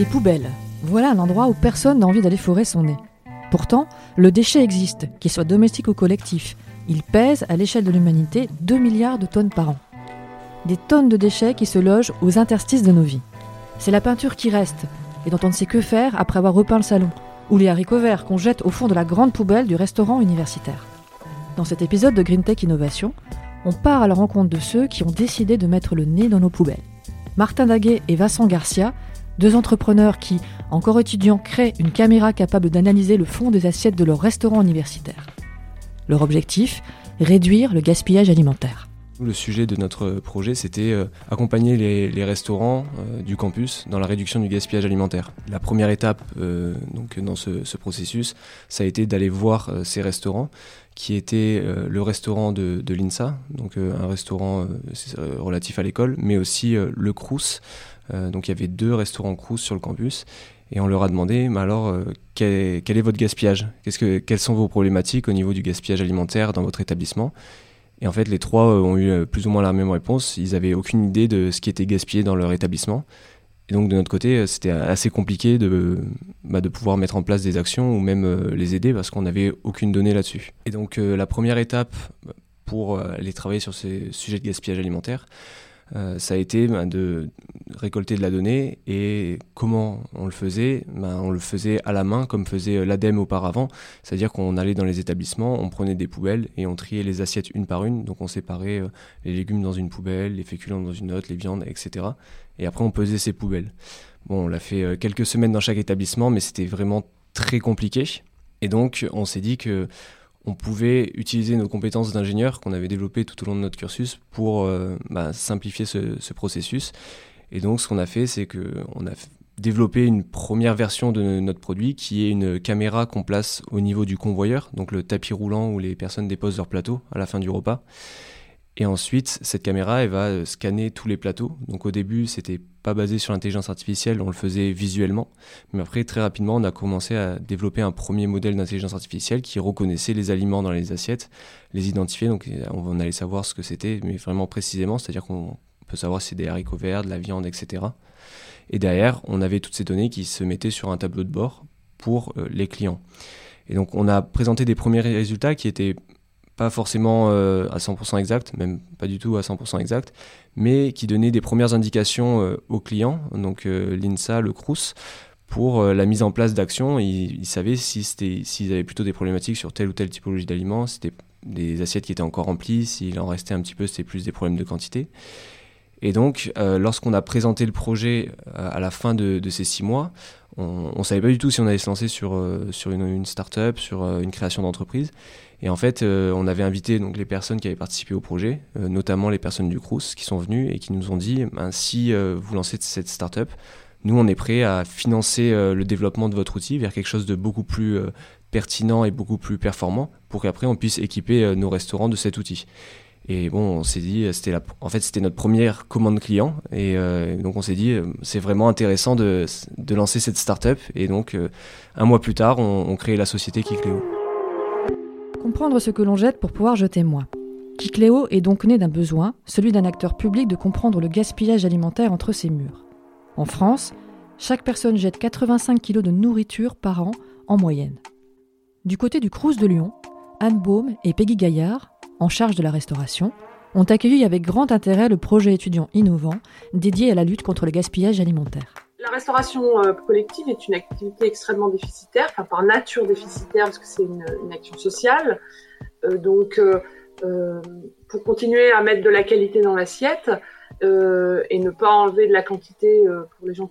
Les poubelles. Voilà un endroit où personne n'a envie d'aller forer son nez. Pourtant, le déchet existe, qu'il soit domestique ou collectif. Il pèse, à l'échelle de l'humanité, 2 milliards de tonnes par an. Des tonnes de déchets qui se logent aux interstices de nos vies. C'est la peinture qui reste, et dont on ne sait que faire après avoir repeint le salon, ou les haricots verts qu'on jette au fond de la grande poubelle du restaurant universitaire. Dans cet épisode de Green Tech Innovation, on part à la rencontre de ceux qui ont décidé de mettre le nez dans nos poubelles. Martin Daguet et Vincent Garcia, deux entrepreneurs qui, encore étudiants, créent une caméra capable d'analyser le fond des assiettes de leur restaurant universitaire. Leur objectif Réduire le gaspillage alimentaire. Le sujet de notre projet, c'était euh, accompagner les, restaurants euh, du campus dans la réduction du gaspillage alimentaire. La première étape euh, donc, dans ce, processus, ça a été d'aller voir ces restaurants, qui étaient le restaurant de, l'INSA, donc un restaurant relatif à l'école, mais aussi le Crous. Donc il y avait deux restaurants Crous sur le campus. Et on leur a demandé, mais alors, quel, est votre gaspillage? Que, Quelles sont vos problématiques au niveau du gaspillage alimentaire dans votre établissement? Et en fait, les trois euh, ont eu euh, plus ou moins la même réponse. Ils n'avaient aucune idée de ce qui était gaspillé dans leur établissement. Et donc de notre côté, euh, c'était assez compliqué de, bah, de pouvoir mettre en place des actions ou même les aider parce qu'on n'avait aucune donnée là-dessus. Et donc la première étape pour aller travailler sur ces sujets de gaspillage alimentaire, euh, ça a été ben, de récolter de la donnée et comment on le faisait? Ben, On le faisait à la main comme faisait euh, l'ADEME auparavant, c'est-à-dire qu'on allait dans les établissements, on prenait des poubelles et on triait les assiettes une par une, donc on séparait euh, les légumes dans une poubelle, les féculents dans une autre, les viandes, etc. Et après on pesait ces poubelles. Bon, on l'a fait quelques semaines dans chaque établissement, mais c'était vraiment très compliqué. Et donc on s'est dit que on pouvait utiliser nos compétences d'ingénieur qu'on avait développées tout au long de notre cursus pour euh, bah, simplifier ce, processus. Et donc, ce qu'on a fait, c'est qu'on a développé une première version de notre produit qui est une caméra qu'on place au niveau du convoyeur, donc le tapis roulant où les personnes déposent leur plateau à la fin du repas. Et ensuite, cette caméra, elle va euh, scanner tous les plateaux. Donc au début, c'était pas basé sur l'intelligence artificielle, on le faisait visuellement. Mais après, très rapidement, on a commencé à développer un premier modèle d'intelligence artificielle qui reconnaissait les aliments dans les assiettes, les identifier. Donc on allait savoir ce que c'était, mais vraiment précisément, c'est-à-dire qu'on peut savoir si c'est des haricots verts, de la viande, etc. Et derrière, on avait toutes ces données qui se mettaient sur un tableau de bord pour euh, les clients. Et donc on a présenté des premiers résultats qui étaient pas forcément euh, à 100% exact, même pas du tout à 100% exact, mais qui donnait des premières indications euh, aux clients, donc euh, l'INSA, le CRUS, pour la mise en place d'actions. Ils, savaient si s'ils avaient plutôt des problématiques sur telle ou telle typologie d'aliments, c'était des assiettes qui étaient encore remplies, s'il en restait un petit peu, c'était plus des problèmes de quantité. Et donc, lorsqu'on a présenté le projet à la fin de, ces six mois, on ne savait pas du tout si on allait se lancer sur, sur une, une start-up, sur une création d'entreprise. Et en fait, euh, on avait invité donc les personnes qui avaient participé au projet, euh, notamment les personnes du Crous, qui sont venues et qui nous ont dit ben, si euh, vous lancez cette start-up, nous on est prêt à financer le développement de votre outil vers quelque chose de beaucoup plus pertinent et beaucoup plus performant pour qu'après on puisse équiper nos restaurants de cet outil. Et bon, on s'est dit, c'était en fait c'était notre première commande client, et donc on s'est dit, c'est vraiment intéressant de, de, lancer cette start-up. Et donc un mois plus tard, on, on crée la société Kikléo. Comprendre ce que l'on jette pour pouvoir jeter moins. Kikléo est donc né d'un besoin, celui d'un acteur public de comprendre le gaspillage alimentaire entre ses murs. En France, chaque personne jette 85 kg de nourriture par an en moyenne. Du côté du Crous de Lyon, Anne Baume et Peggy Gaillard, en charge de la restauration, ont accueilli avec grand intérêt le projet étudiant innovant dédié à la lutte contre le gaspillage alimentaire. La restauration euh, collective est une activité extrêmement déficitaire, enfin par nature déficitaire parce que c'est une, action sociale. Euh, donc, euh, pour continuer à mettre de la qualité dans l'assiette et ne pas enlever de la quantité pour les gens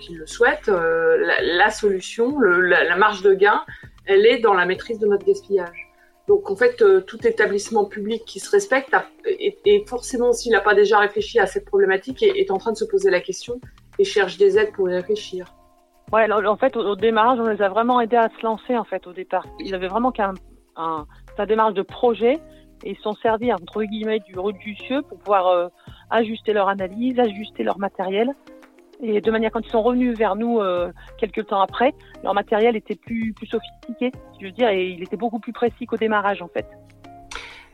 qui le souhaitent, la, solution, la, marge de gain, elle est dans la maîtrise de notre gaspillage. Donc en fait, tout établissement public qui se respecte, et, forcément s'il n'a pas déjà réfléchi à cette problématique, est, en train de se poser la question et cherchent des aides pour y réfléchir. Ouais, en fait, au, démarrage, on les a vraiment aidés à se lancer, en fait, au départ. Ils avaient vraiment qu'un un, sa démarche de projet et ils sont servis, entre guillemets, du cieux pour pouvoir euh, ajuster leur analyse, ajuster leur matériel. Et de manière, quand ils sont revenus vers nous euh, quelques temps après, leur matériel était plus, plus sophistiqué, je veux dire, et il était beaucoup plus précis qu'au démarrage, en fait.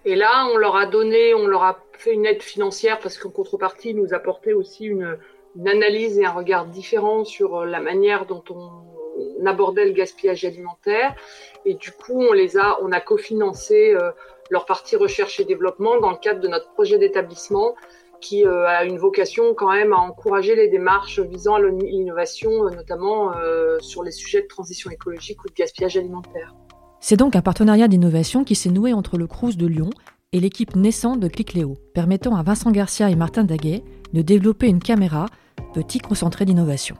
Et là, on leur a donné, on leur a fait une aide financière parce qu'en contrepartie, ils nous apportaient aussi une, une analyse et un regard différent sur la manière dont on abordait le gaspillage alimentaire. Et du coup, on les a, on a cofinancé leur partie recherche et développement dans le cadre de notre projet d'établissement qui euh, a une vocation quand même à encourager les démarches visant l'innovation, euh, notamment euh, sur les sujets de transition écologique ou de gaspillage alimentaire. C'est donc un partenariat d'innovation qui s'est noué entre le Crous de Lyon et l'équipe naissante de Clicléo, permettant à Vincent Garcia et Martin Daguet de développer une caméra, petit concentré d'innovation.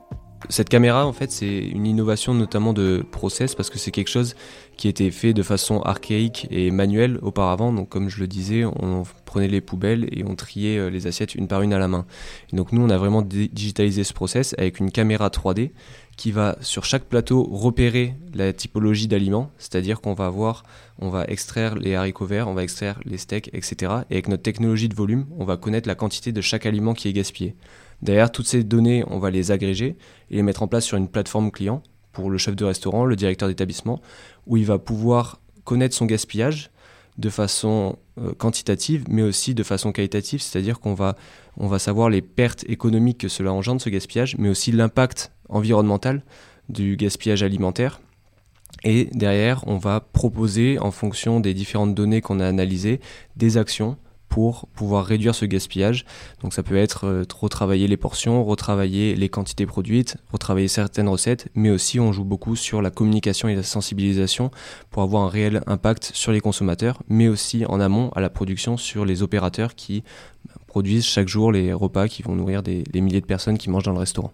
Cette caméra, en fait, c'est une innovation notamment de process parce que c'est quelque chose qui était fait de façon archaïque et manuelle auparavant. Donc, comme je le disais, on prenait les poubelles et on triait euh, les assiettes une par une à la main. Et donc, nous, on a vraiment digitalisé ce process avec une caméra 3D qui va sur chaque plateau repérer la typologie d'aliments, c'est-à-dire qu'on va avoir, on va extraire les haricots verts, on va extraire les steaks, etc. Et avec notre technologie de volume, on va connaître la quantité de chaque aliment qui est gaspillé. Derrière, toutes ces données, on va les agréger et les mettre en place sur une plateforme client pour le chef de restaurant, le directeur d'établissement, où il va pouvoir connaître son gaspillage de façon euh, quantitative, mais aussi de façon qualitative, c'est-à-dire qu'on va, savoir les pertes économiques que cela engendre, ce gaspillage, mais aussi l'impact environnemental du gaspillage alimentaire. Et derrière, on va proposer, en fonction des différentes données qu'on a analysées, des actions pour pouvoir réduire ce gaspillage. Donc ça peut être euh, retravailler les portions, retravailler les quantités produites, retravailler certaines recettes, mais aussi on joue beaucoup sur la communication et la sensibilisation pour avoir un réel impact sur les consommateurs, mais aussi en amont à la production sur les opérateurs qui produisent chaque jour les repas qui vont nourrir des, milliers de personnes qui mangent dans le restaurant.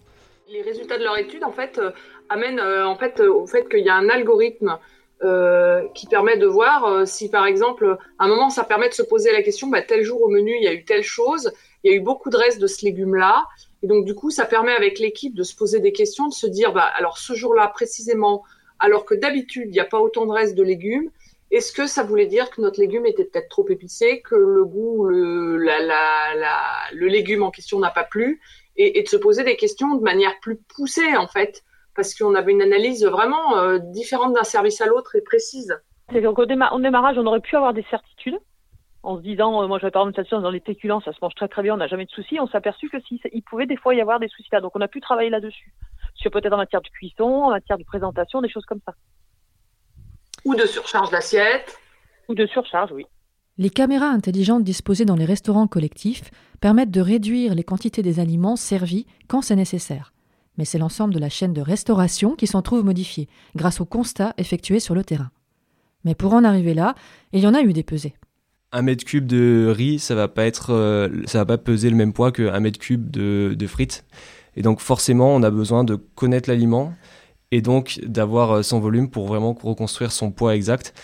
Les résultats de leur étude euh, amènent euh, au fait qu'il y a un algorithme euh, qui permet de voir euh, si, par exemple, à un moment, ça permet de se poser la question, bah, tel jour au menu, il y a eu telle chose, il y a eu beaucoup de restes de ce légume-là. Et donc, du coup, ça permet avec l'équipe de se poser des questions, de se dire, bah, alors ce jour-là, précisément, alors que d'habitude, il n'y a pas autant de restes de légumes, est-ce que ça voulait dire que notre légume était peut-être trop épicé, que le goût, le, légume en question n'a pas plu, et, de se poser des questions de manière plus poussée, en fait, parce qu'on avait une analyse vraiment euh, différente d'un service à l'autre et précise. C'est qu'au démarrage, on aurait pu avoir des certitudes en se disant, euh, moi j'avais par exemple dans les féculents, ça se mange très très bien, on n'a jamais de soucis. On s'est aperçu que si, il pouvait des fois y avoir des soucis là, donc on a pu travailler là-dessus, sur peut-être en matière de cuisson, en matière de présentation, des choses comme ça. Ou de surcharge d'assiette. Ou de surcharge, oui. Les caméras intelligentes disposées dans les restaurants collectifs permettent de réduire les quantités des aliments servis quand c'est nécessaire mais c'est l'ensemble de la chaîne de restauration qui s'en trouve modifiée, grâce aux constats effectués sur le terrain. Mais pour en arriver là, il y en a eu des pesées. Un mètre cube de riz, ça va pas être, euh, ça va pas peser le même poids qu'un mètre cube de, frites. Et donc forcément, on a besoin de connaître l'aliment et donc d'avoir euh, son volume pour vraiment reconstruire son poids exact.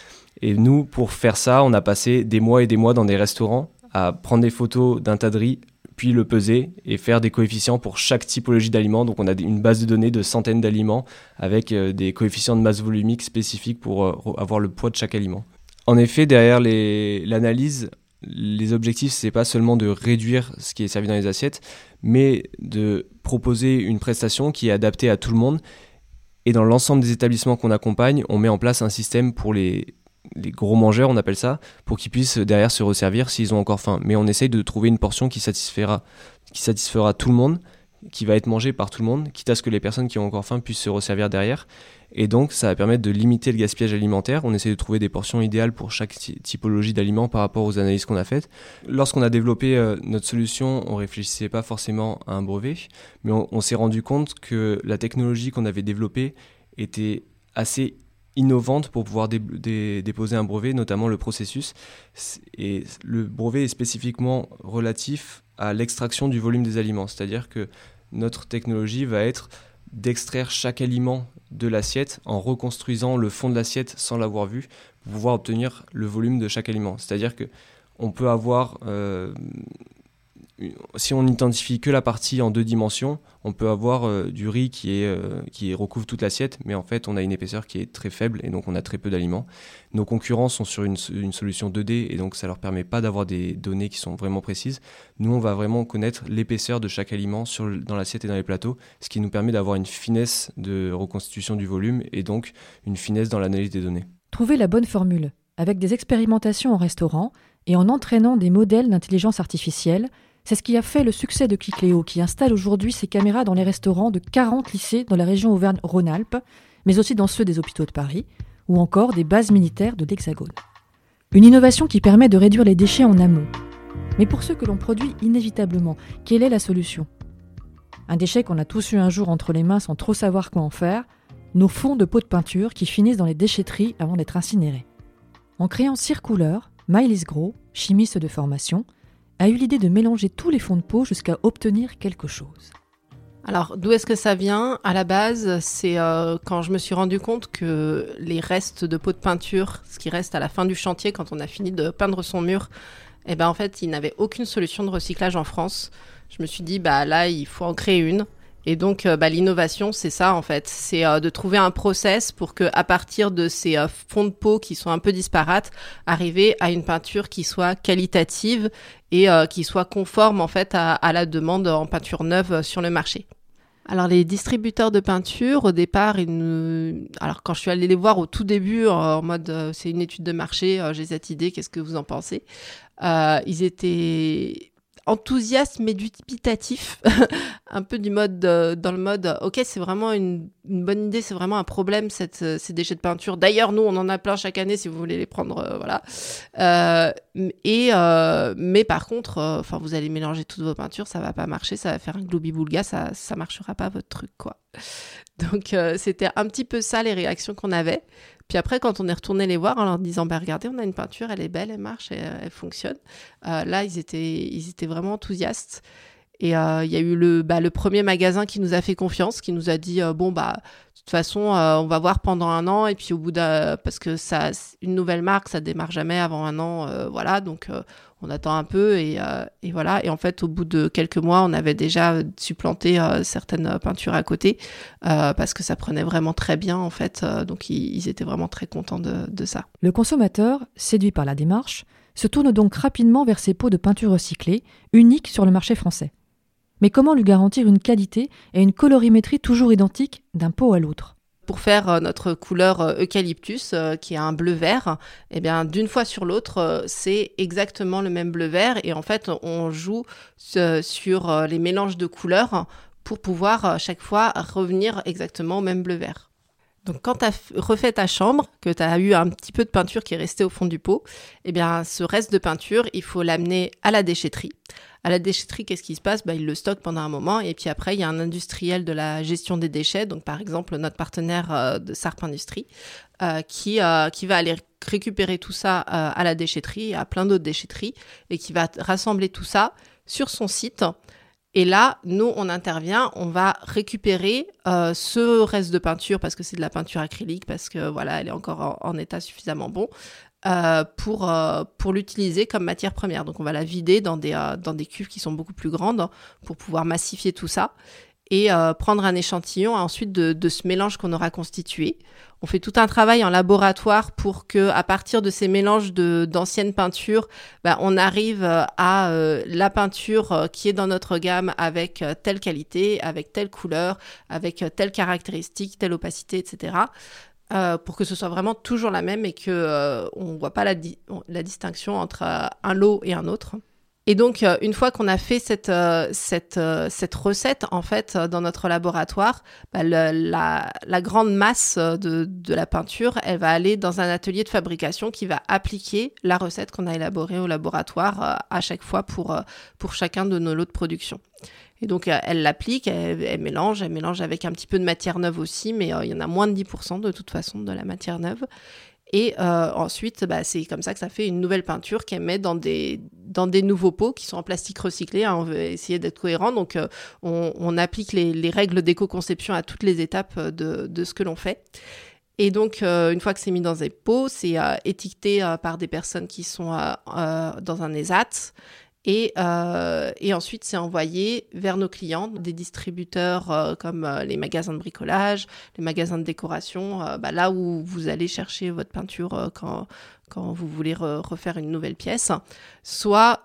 Et nous, pour faire ça, on a passé des mois et des mois dans des restaurants à prendre des photos d'un tas de riz puis le peser et faire des coefficients pour chaque typologie d'aliment. Donc on a une base de données de centaines d'aliments avec euh, des coefficients de masse volumique spécifiques pour euh, avoir le poids de chaque aliment. En effet, derrière l'analyse, les objectifs, c'est pas seulement de réduire ce qui est servi dans les assiettes, mais de proposer une prestation qui est adaptée à tout le monde. Et dans l'ensemble des établissements qu'on accompagne, on met en place un système pour les les gros mangeurs, on appelle ça, pour qu'ils puissent derrière se resservir s'ils ont encore faim. Mais on essaye de trouver une portion qui satisfera, qui satisfera tout le monde, qui va être mangée par tout le monde, quitte à ce que les personnes qui ont encore faim puissent se resservir derrière. Et donc, ça va permettre de limiter le gaspillage alimentaire. On essaie de trouver des portions idéales pour chaque typologie d'aliments par rapport aux analyses qu'on a faites. Lorsqu'on a développé euh, notre solution, on réfléchissait pas forcément à un brevet, mais on s'est rendu compte que la technologie qu'on avait développée était assez innovante pour pouvoir déposer un brevet, notamment le processus. Et le brevet est spécifiquement relatif à l'extraction du volume des aliments, c'est-à-dire que notre technologie va être d'extraire chaque aliment de l'assiette en reconstruisant le fond de l'assiette sans l'avoir vu pour pouvoir obtenir le volume de chaque aliment. C'est-à-dire que on peut avoir euh, si on n'identifie que la partie en deux dimensions, on peut avoir euh, du riz euh, qui recouvre toute l'assiette, mais en fait on a une épaisseur qui est très faible et donc on a très peu d'aliments. Nos concurrents sont sur une, solution 2D et donc ça leur permet pas d'avoir des données qui sont vraiment précises. Nous on va vraiment connaître l'épaisseur de chaque aliment dans l'assiette et dans les plateaux, ce qui nous permet d'avoir une finesse de reconstitution du volume et donc une finesse dans l'analyse des données. Trouver la bonne formule, avec des expérimentations en restaurant et en entraînant des modèles d'intelligence artificielle, C'est ce qui a fait le succès de Kikléo, qui installe aujourd'hui ses caméras dans les restaurants de 40 lycées dans la région Auvergne-Rhône-Alpes, mais aussi dans ceux des hôpitaux de Paris, ou encore des bases militaires de l'Hexagone. Une innovation qui permet de réduire les déchets en amont. Mais pour ceux que l'on produit inévitablement, quelle est la solution? Un déchet qu'on a tous eu un jour entre les mains sans trop savoir quoi en faire, nos fonds de pots de peinture qui finissent dans les déchetteries avant d'être incinérés. En créant Circouleur, Mylis Gros, chimiste de formation, a eu l'idée de mélanger tous les fonds de peau jusqu'à obtenir quelque chose. Alors, d'où est-ce que ça vient? À la base, c'est euh, quand je me suis rendu compte que les restes de peau de peinture, ce qui reste à la fin du chantier quand on a fini de peindre son mur, eh ben en fait, il n'avait aucune solution de recyclage en France. Je me suis dit, bah là, il faut en créer une. Et donc, euh, bah, l'innovation, c'est ça en fait, c'est euh, de trouver un process pour que, à partir de ces euh, fonds de peau qui sont un peu disparates, arriver à une peinture qui soit qualitative et qui soit conforme en fait à, la demande en peinture neuve sur le marché. Alors les distributeurs de peinture, au départ, ils nous... alors quand je suis allée les voir au tout début, en mode c'est une étude de marché, j'ai cette idée, qu'est-ce que vous en pensez? Ils étaient enthousiasme mais dubitatif, un peu du mode dans le mode ok c'est vraiment une, bonne idée, c'est vraiment un problème cette, euh, ces déchets de peinture. D'ailleurs nous on en a plein chaque année si vous voulez les prendre, euh, voilà. Euh, et mais par contre, enfin vous allez mélanger toutes vos peintures, ça va pas marcher, ça va faire un globi boulga, ça ça marchera pas votre truc quoi. Donc c'était un petit peu ça les réactions qu'on avait. Puis après, quand on est retourné les voir en leur disant, bah, regardez, on a une peinture, elle est belle, elle marche, elle, fonctionne, euh, là, ils étaient, ils étaient vraiment enthousiastes. Et euh, il y a eu le, bah, le premier magasin qui nous a fait confiance, qui nous a dit, euh, bon, bah, de toute façon, on va voir pendant un an, et puis au bout d'un, parce que ça, une nouvelle marque, ça démarre jamais avant un an, voilà, donc on attend un peu et, euh, et, voilà. Et en fait, au bout de quelques mois, on avait déjà supplanté euh, certaines peintures à côté euh, parce que ça prenait vraiment très bien en fait. donc ils, étaient vraiment très contents de, ça. Le consommateur, séduit par la démarche, se tourne donc rapidement vers ces pots de peinture recyclés, uniques sur le marché français. Mais comment lui garantir une qualité et une colorimétrie toujours identiques d'un pot à l'autre? Pour faire euh, notre couleur euh, eucalyptus, euh, qui est un bleu vert, eh bien d'une fois sur l'autre, c'est exactement le même bleu vert et en fait on joue sur les mélanges de couleurs pour pouvoir chaque fois revenir exactement au même bleu vert. Donc quand tu as refait ta chambre, que tu as eu un petit peu de peinture qui est restée au fond du pot, eh bien ce reste de peinture, il faut l'amener à la déchetterie. À la déchetterie, qu'est-ce qui se passe? Bah, Ils le stockent pendant un moment et puis après, il y a un industriel de la gestion des déchets, donc par exemple notre partenaire euh, de Sarp Industrie, euh, qui, euh, qui va aller récupérer tout ça à la déchetterie, à plein d'autres déchetteries, et qui va rassembler tout ça sur son site et là, nous, on intervient, on va récupérer euh, ce reste de peinture parce que c'est de la peinture acrylique, parce que voilà, elle est encore en, état suffisamment bon. Euh, pour, euh, pour l'utiliser comme matière première. Donc on va la vider dans des cuves qui sont beaucoup plus grandes pour pouvoir massifier tout ça et euh, prendre un échantillon ensuite de, ce mélange qu'on aura constitué. On fait tout un travail en laboratoire pour que, à partir de ces mélanges d'anciennes peintures, bah, on arrive euh, à euh, la peinture qui est dans notre gamme avec telle qualité, avec telle couleur, avec telle caractéristique, telle opacité, etc. pour que ce soit vraiment toujours la même et que on voit pas la, la distinction entre un lot et un autre. Et donc, euh, une fois qu'on a fait cette, euh, cette, euh, cette recette, en fait, dans notre laboratoire, bah, la, grande masse de, de, la peinture, elle va aller dans un atelier de fabrication qui va appliquer la recette qu'on a élaborée au laboratoire à chaque fois pour, pour chacun de nos lots de production. Et donc, elle l'applique, elle, mélange, elle mélange avec un petit peu de matière neuve aussi, mais il y en a moins de 10% de toute façon de la matière neuve. Et euh, ensuite, bah, c'est comme ça que ça fait une nouvelle peinture qu'elle met dans des, nouveaux pots qui sont en plastique recyclé. Hein. on veut essayer d'être cohérent. Donc, euh, on, applique les, les règles d'éco-conception à toutes les étapes de, de ce que l'on fait. Et donc, euh, une fois que c'est mis dans des pots, c'est étiqueté par des personnes qui sont dans un ESAT. Et, euh, et ensuite, c'est envoyé vers nos clients, des distributeurs euh, comme euh, les magasins de bricolage, les magasins de décoration, bah, là où vous allez chercher votre peinture quand, vous voulez re refaire une nouvelle pièce. Soit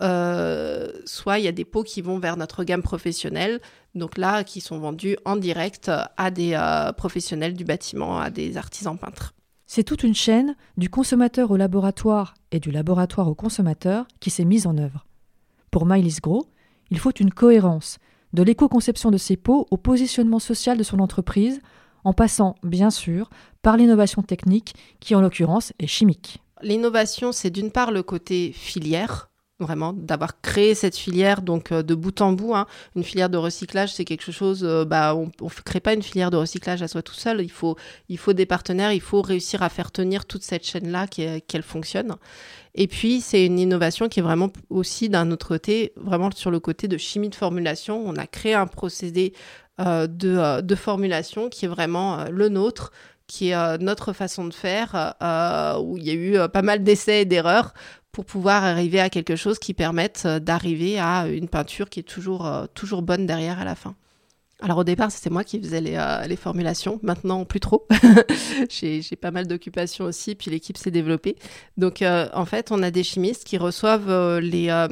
soit il y a des pots qui vont vers notre gamme professionnelle, donc là, qui sont vendus en direct à des professionnels du bâtiment, à des artisans peintres. C'est toute une chaîne, du consommateur au laboratoire et du laboratoire au consommateur, qui s'est mise en œuvre. Pour Mylis Gros, Il faut une cohérence, de l'éco-conception de ses pots au positionnement social de son entreprise, en passant, bien sûr, par l'innovation technique, qui en l'occurrence est chimique. L'innovation, c'est d'une part le côté filière, vraiment d'avoir créé cette filière donc euh, de bout en bout. Hein. Une filière de recyclage, c'est quelque chose. Euh, bah, on ne crée pas une filière de recyclage à soi tout seul. Il faut, il faut des partenaires. Il faut réussir à faire tenir toute cette chaîne-là qu'elle fonctionne. Et puis c'est une innovation qui est vraiment aussi d'un autre côté, vraiment sur le côté de chimie de formulation. On a créé un procédé euh, de, de, formulation qui est vraiment le nôtre qui est notre façon de faire, où il y a eu pas mal d'essais et d'erreurs pour pouvoir arriver à quelque chose qui permette euh, d'arriver à une peinture qui est toujours, euh, toujours bonne derrière à la fin. Alors au départ, c'était moi qui faisais les, euh, les formulations. Maintenant, plus trop. j'ai pas mal d'occupations aussi, puis l'équipe s'est développée. Donc en fait, on a des chimistes qui reçoivent les,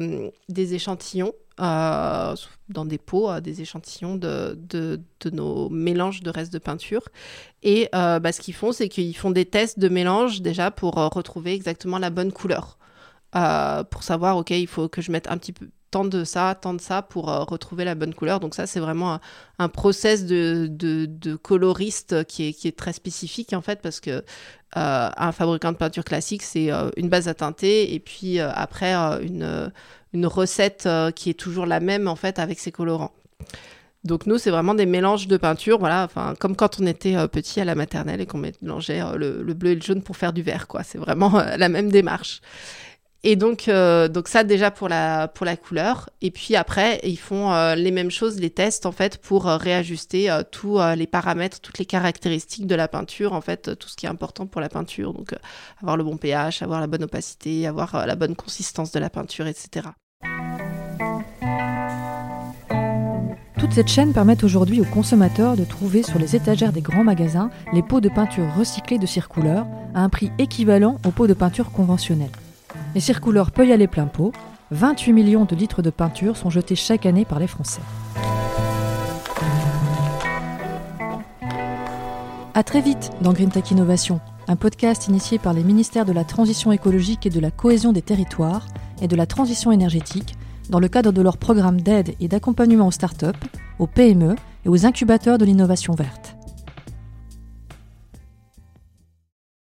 des échantillons dans des pots, des échantillons de, de, nos mélanges de restes de peinture. Et bah, ce qu'ils font, c'est qu'ils font des tests de mélange déjà pour retrouver exactement la bonne couleur. Euh, pour savoir, OK, il faut que je mette un petit peu tant de ça, tant de ça pour euh, retrouver la bonne couleur. Donc ça, c'est vraiment un, process de, de, coloriste qui est, qui est, très spécifique en fait parce que euh, un fabricant de peinture classique, c'est une base à teinter et puis après une, une recette qui est toujours la même en fait avec ses colorants. Donc nous, c'est vraiment des mélanges de peinture, voilà, enfin comme quand on était petit à la maternelle et qu'on mélangeait le, le, bleu et le jaune pour faire du vert, quoi. C'est vraiment la même démarche. Et donc, euh, donc ça déjà pour la, couleur. Et puis après, ils font euh, les mêmes choses, les tests en fait, pour euh, réajuster tous les paramètres, toutes les caractéristiques de la peinture, en fait, tout ce qui est important pour la peinture. Donc, avoir le bon pH, avoir la bonne opacité, avoir la bonne consistance de la peinture, etc. Toute cette chaîne permet aujourd'hui aux consommateurs de trouver sur les étagères des grands magasins les pots de peinture recyclés de circouleur à un prix équivalent aux pots de peinture conventionnels. Les circouleurs peuvent y aller plein pot. 28 millions de litres de peinture sont jetés chaque année par les Français. A très vite dans Green Tech Innovation, un podcast initié par les ministères de la Transition écologique et de la cohésion des territoires et de la transition énergétique dans le cadre de leur programme d'aide et d'accompagnement aux startups, aux PME et aux incubateurs de l'innovation verte.